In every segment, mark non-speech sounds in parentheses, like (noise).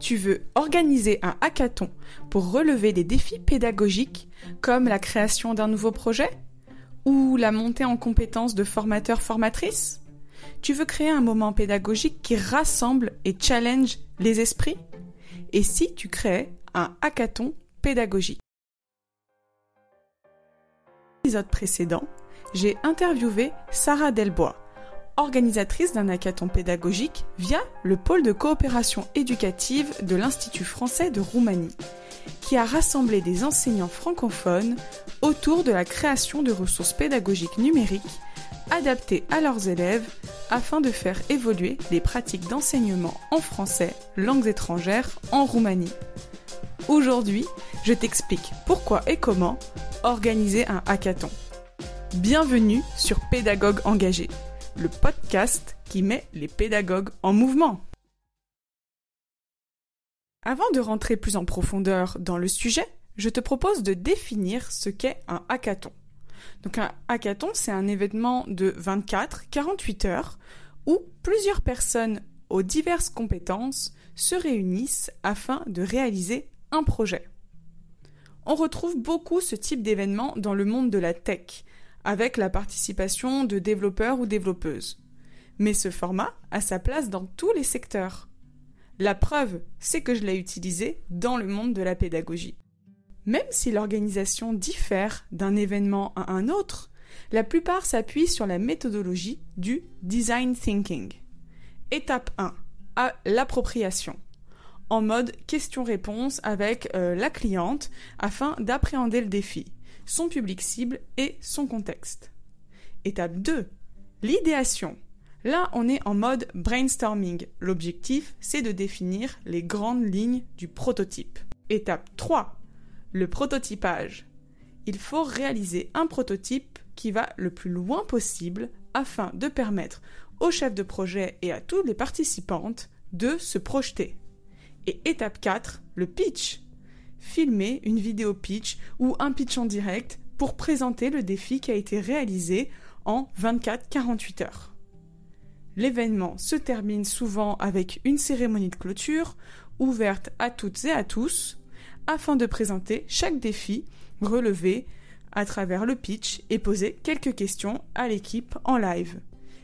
Tu veux organiser un hackathon pour relever des défis pédagogiques comme la création d'un nouveau projet ou la montée en compétences de formateurs-formatrices Tu veux créer un moment pédagogique qui rassemble et challenge les esprits? Et si tu créais un hackathon pédagogique? Dans l'épisode précédent, j'ai interviewé Sarah Delbois, organisatrice d'un hackathon pédagogique via le pôle de coopération éducative de l'Institut français de Roumanie, qui a rassemblé des enseignants francophones autour de la création de ressources pédagogiques numériques adaptées à leurs élèves afin de faire évoluer les pratiques d'enseignement en français, langues étrangères, en Roumanie. Aujourd'hui, je t'explique pourquoi et comment organiser un hackathon. Bienvenue sur Pédagogue engagé le podcast qui met les pédagogues en mouvement. Avant de rentrer plus en profondeur dans le sujet, je te propose de définir ce qu'est un hackathon. Donc un hackathon, c'est un événement de 24-48 heures où plusieurs personnes aux diverses compétences se réunissent afin de réaliser un projet. On retrouve beaucoup ce type d'événement dans le monde de la tech, avec la participation de développeurs ou développeuses. Mais ce format a sa place dans tous les secteurs. La preuve, c'est que je l'ai utilisé dans le monde de la pédagogie. Même si l'organisation diffère d'un événement à un autre, la plupart s'appuient sur la méthodologie du design thinking. Étape 1. À l'appropriation. En mode question-réponse avec euh, la cliente afin d'appréhender le défi son public cible et son contexte. Étape 2. L'idéation. Là, on est en mode brainstorming. L'objectif, c'est de définir les grandes lignes du prototype. Étape 3. Le prototypage. Il faut réaliser un prototype qui va le plus loin possible afin de permettre au chef de projet et à toutes les participantes de se projeter. Et étape 4, le pitch filmer une vidéo pitch ou un pitch en direct pour présenter le défi qui a été réalisé en 24-48 heures. L'événement se termine souvent avec une cérémonie de clôture ouverte à toutes et à tous afin de présenter chaque défi relevé à travers le pitch et poser quelques questions à l'équipe en live.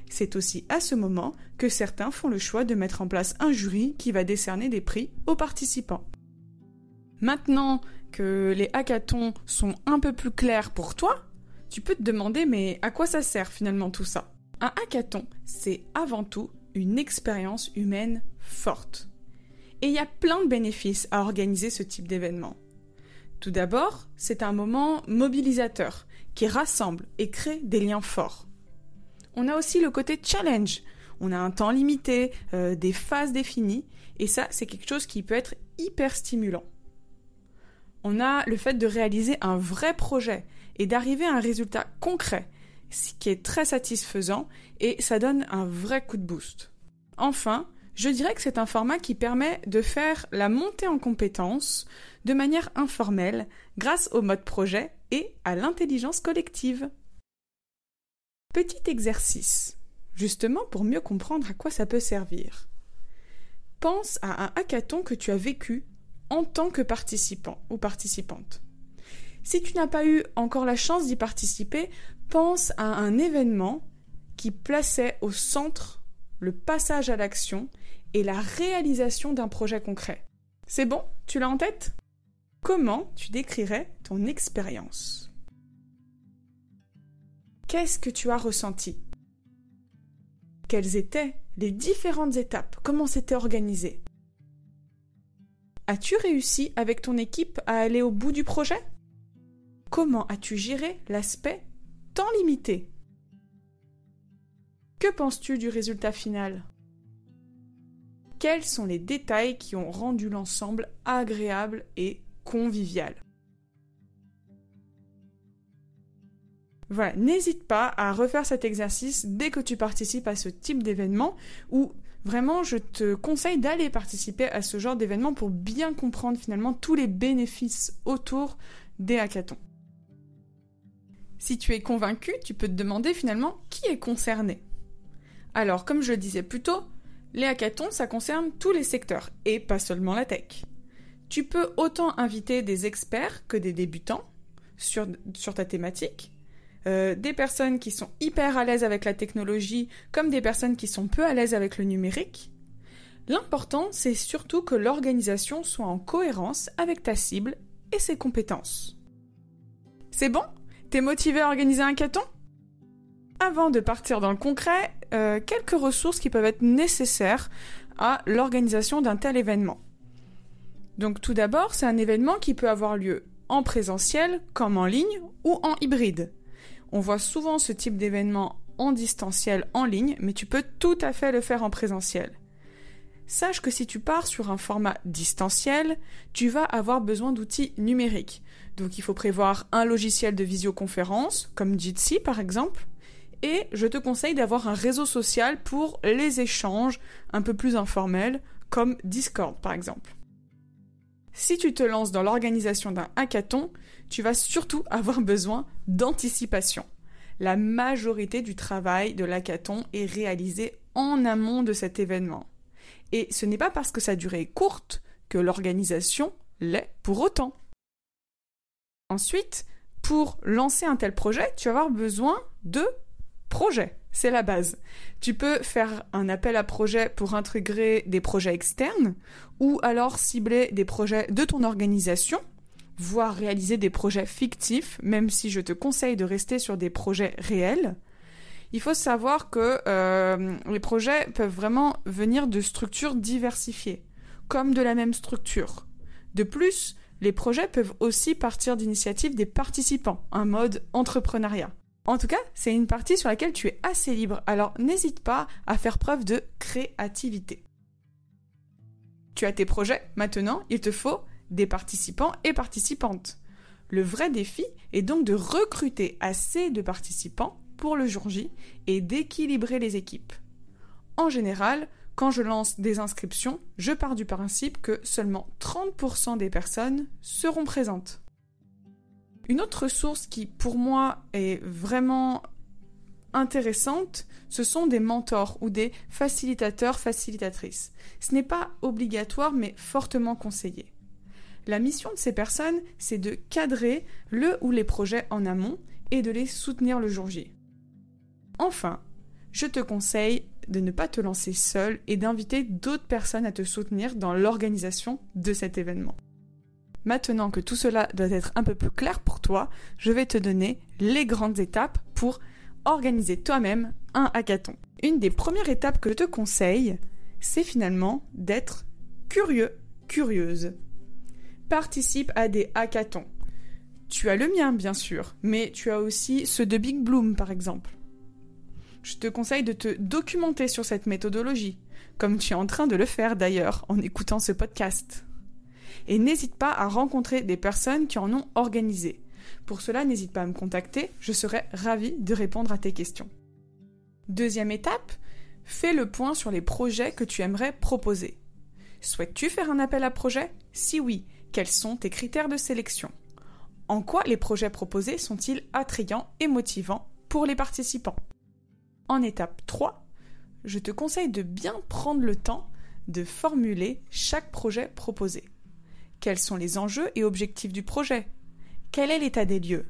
C'est aussi à ce moment que certains font le choix de mettre en place un jury qui va décerner des prix aux participants. Maintenant que les hackathons sont un peu plus clairs pour toi, tu peux te demander mais à quoi ça sert finalement tout ça? Un hackathon, c'est avant tout une expérience humaine forte. Et il y a plein de bénéfices à organiser ce type d'événement. Tout d'abord, c'est un moment mobilisateur qui rassemble et crée des liens forts. On a aussi le côté challenge. On a un temps limité, euh, des phases définies, et ça, c'est quelque chose qui peut être hyper stimulant on a le fait de réaliser un vrai projet et d'arriver à un résultat concret, ce qui est très satisfaisant et ça donne un vrai coup de boost. Enfin, je dirais que c'est un format qui permet de faire la montée en compétences de manière informelle grâce au mode projet et à l'intelligence collective. Petit exercice, justement pour mieux comprendre à quoi ça peut servir. Pense à un hackathon que tu as vécu en tant que participant ou participante. Si tu n'as pas eu encore la chance d'y participer, pense à un événement qui plaçait au centre le passage à l'action et la réalisation d'un projet concret. C'est bon? Tu l'as en tête? Comment tu décrirais ton expérience? Qu'est-ce que tu as ressenti? Quelles étaient les différentes étapes? Comment c'était organisé? As-tu réussi avec ton équipe à aller au bout du projet? Comment as-tu géré l'aspect temps limité? Que penses-tu du résultat final? Quels sont les détails qui ont rendu l'ensemble agréable et convivial? Voilà, n'hésite pas à refaire cet exercice dès que tu participes à ce type d'événement ou Vraiment, je te conseille d'aller participer à ce genre d'événement pour bien comprendre finalement tous les bénéfices autour des hackathons. Si tu es convaincu, tu peux te demander finalement qui est concerné. Alors, comme je le disais plus tôt, Les hackathons, ça concerne tous les secteurs, et pas seulement la tech. Tu peux autant inviter des experts que des débutants sur, sur ta thématique, euh, des personnes qui sont hyper à l'aise avec la technologie, comme des personnes qui sont peu à l'aise avec le numérique. L'important, c'est surtout que l'organisation soit en cohérence avec ta cible et ses compétences. C'est bon? T'es motivé à organiser un hackathon? Avant de partir dans le concret, euh, quelques ressources qui peuvent être nécessaires à l'organisation d'un tel événement. Donc tout d'abord, c'est un événement qui peut avoir lieu en présentiel comme en ligne ou en hybride. On voit souvent ce type d'événement en distanciel en ligne, mais tu peux tout à fait le faire en présentiel. Sache que si tu pars sur un format distanciel, tu vas avoir besoin d'outils numériques. Donc il faut prévoir un logiciel de visioconférence, comme Jitsi par exemple, et je te conseille d'avoir un réseau social pour les échanges un peu plus informels, comme Discord par exemple. Si tu te lances dans l'organisation d'un hackathon, tu vas surtout (laughs) avoir besoin d'anticipation. La majorité du travail de l'hackathon est réalisé en amont de cet événement. Et ce n'est pas parce que sa durée est courte que l'organisation l'est pour autant. Ensuite, pour lancer un tel projet, tu vas avoir besoin de projets. C'est la base. Tu peux faire un appel à projet pour intégrer des projets externes ou alors cibler des projets de ton organisation, voire réaliser des projets fictifs, même si je te conseille de rester sur des projets réels. Il faut savoir que euh, les projets peuvent vraiment venir de structures diversifiées, comme de la même structure. De plus, les projets peuvent aussi partir d'initiatives des participants, un mode entrepreneuriat. En tout cas, c'est une partie sur laquelle tu es assez libre, alors n'hésite pas à faire preuve de créativité. Tu as tes projets, maintenant il te faut des participants et participantes. Le vrai défi est donc de recruter assez de participants pour le jour J et d'équilibrer les équipes. En général, quand je lance des inscriptions, je pars du principe que seulement 30% des personnes seront présentes. Une autre source qui, pour moi, est vraiment intéressante, ce sont des mentors ou des facilitateurs, facilitatrices. Ce n'est pas obligatoire, mais fortement conseillé. La mission de ces personnes, c'est de cadrer le ou les projets en amont et de les soutenir le jour J. Enfin, je te conseille de ne pas te lancer seul et d'inviter d'autres personnes à te soutenir dans l'organisation de cet événement. Maintenant que tout cela doit être un peu plus clair pour toi, je vais te donner les grandes étapes pour organiser toi-même un hackathon. Une des premières étapes que je te conseille, c'est finalement d'être curieux, curieuse. Participe à des hackathons. Tu as le mien, bien sûr, mais tu as aussi ceux de Big Bloom, par exemple. Je te conseille de te documenter sur cette méthodologie, comme tu es en train de le faire d'ailleurs en écoutant ce podcast et n'hésite pas à rencontrer des personnes qui en ont organisé. Pour cela, n'hésite pas à me contacter, je serai ravie de répondre à tes questions. Deuxième étape, fais le point sur les projets que tu aimerais proposer. Souhaites-tu faire un appel à projet Si oui, quels sont tes critères de sélection? En quoi les projets proposés sont-ils attrayants et motivants pour les participants? En étape 3, je te conseille de bien prendre le temps de formuler chaque projet proposé. Quels sont les enjeux et objectifs du projet? Quel est l'état des lieux?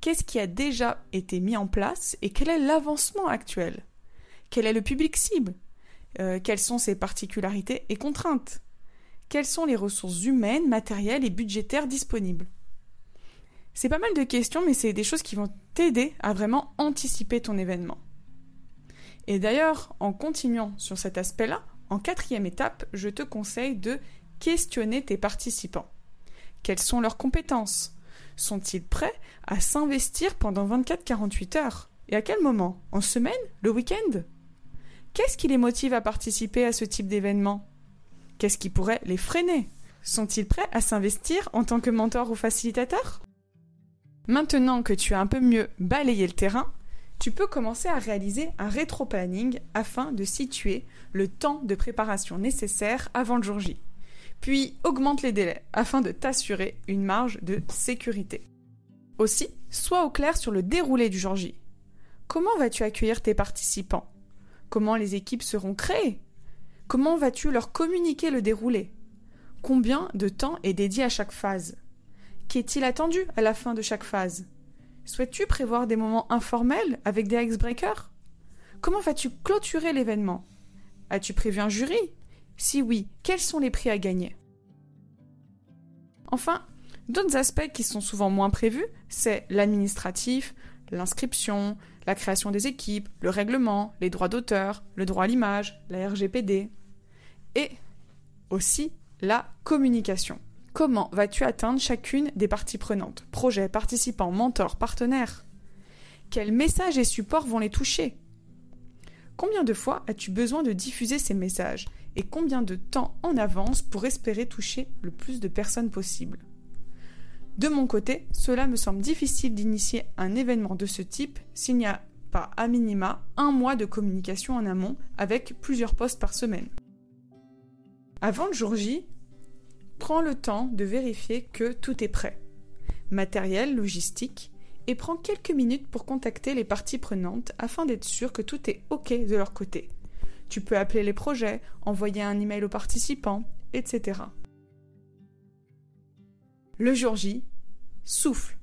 Qu'est-ce qui a déjà été mis en place et quel est l'avancement actuel? Quel est le public cible? Euh, Quelles sont ses particularités et contraintes? Quelles sont les ressources humaines, matérielles et budgétaires disponibles? C'est pas mal de questions, mais c'est des choses qui vont t'aider à vraiment anticiper ton événement. Et d'ailleurs, en continuant sur cet aspect-là, en quatrième étape, je te conseille de questionner tes participants. Quelles sont leurs compétences? Sont-ils prêts à s'investir pendant 24-48 heures? Et à quel moment? En semaine? Le week-end? Qu'est-ce qui les motive à participer à ce type d'événement? Qu'est-ce qui pourrait les freiner? Sont-ils prêts à s'investir en tant que mentor ou facilitateur? Maintenant que tu as un peu mieux balayé le terrain, tu peux commencer à réaliser un rétro-planning afin de situer le temps de préparation nécessaire avant le jour J puis augmente les délais afin de t'assurer une marge de sécurité. Aussi, sois au clair sur le déroulé du jour J. Comment vas-tu accueillir tes participants? Comment les équipes seront créées? Comment vas-tu leur communiquer le déroulé? Combien de temps est dédié à chaque phase? Qu'est-il attendu à la fin de chaque phase? Souhaites-tu prévoir des moments informels avec des icebreakers? Comment vas-tu clôturer l'événement? As-tu prévu un jury? Si oui, quels sont les prix à gagner? Enfin, d'autres aspects qui sont souvent moins prévus, c'est l'administratif, l'inscription, la création des équipes, le règlement, les droits d'auteur, le droit à l'image, la RGPD. Et aussi la communication. Comment vas-tu atteindre chacune des parties prenantes? Projets, participants, mentors, partenaires? Quels messages et supports vont les toucher? Combien de fois as-tu besoin de diffuser ces messages? Et combien de temps en avance pour espérer toucher le plus de personnes possible de mon côté, cela me semble difficile d'initier un événement de ce type s'il n'y a pas à minima un mois de communication en amont avec plusieurs postes par semaine. Avant le jour J, prends le temps de vérifier que tout est prêt. Matériel, logistique, et prends quelques minutes pour contacter les parties prenantes afin d'être sûr que tout est OK de leur côté. Tu peux appeler les projets, envoyer un email aux participants, etc. Le jour J, souffle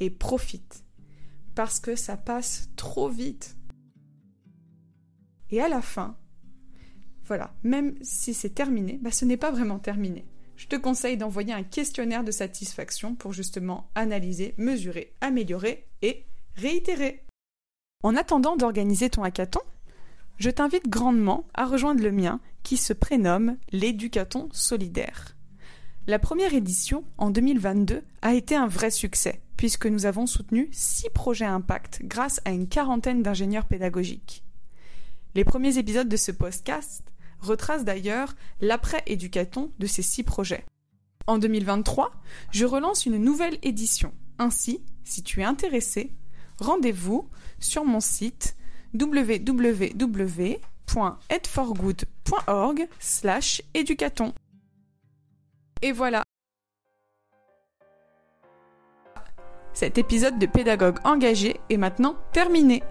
et profite parce que ça passe trop vite. Et à la fin, voilà, même si c'est terminé, bah ce n'est pas vraiment terminé. Je te conseille d'envoyer un questionnaire de satisfaction pour justement analyser, mesurer, améliorer et réitérer. En attendant d'organiser ton hackathon, je t'invite grandement à rejoindre le mien qui se prénomme l'éducaton solidaire. La première édition, en 2022, a été un vrai succès, puisque nous avons soutenu six projets impact grâce à une quarantaine d'ingénieurs pédagogiques. Les premiers épisodes de ce podcast retracent d'ailleurs l'après-éducaton de ces six projets. En 2023, je relance une nouvelle édition. Ainsi, si tu es intéressé, rendez-vous sur mon site www.edforgood.org/éducaton. Et voilà. Cet épisode de Pédagogue engagé est maintenant terminé.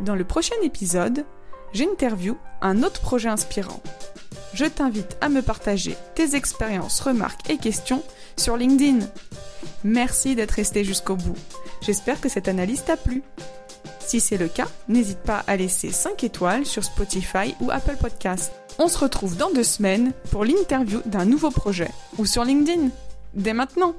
Dans le prochain épisode, j'interview un autre projet inspirant. Je t'invite à me partager tes expériences, remarques et questions sur LinkedIn. Merci d'être resté jusqu'au bout. J'espère que cette analyse t'a plu. Si c'est le cas, n'hésite pas à laisser 5 étoiles sur Spotify ou Apple Podcast. On se retrouve dans deux semaines pour l'interview d'un nouveau projet ou sur LinkedIn. Dès maintenant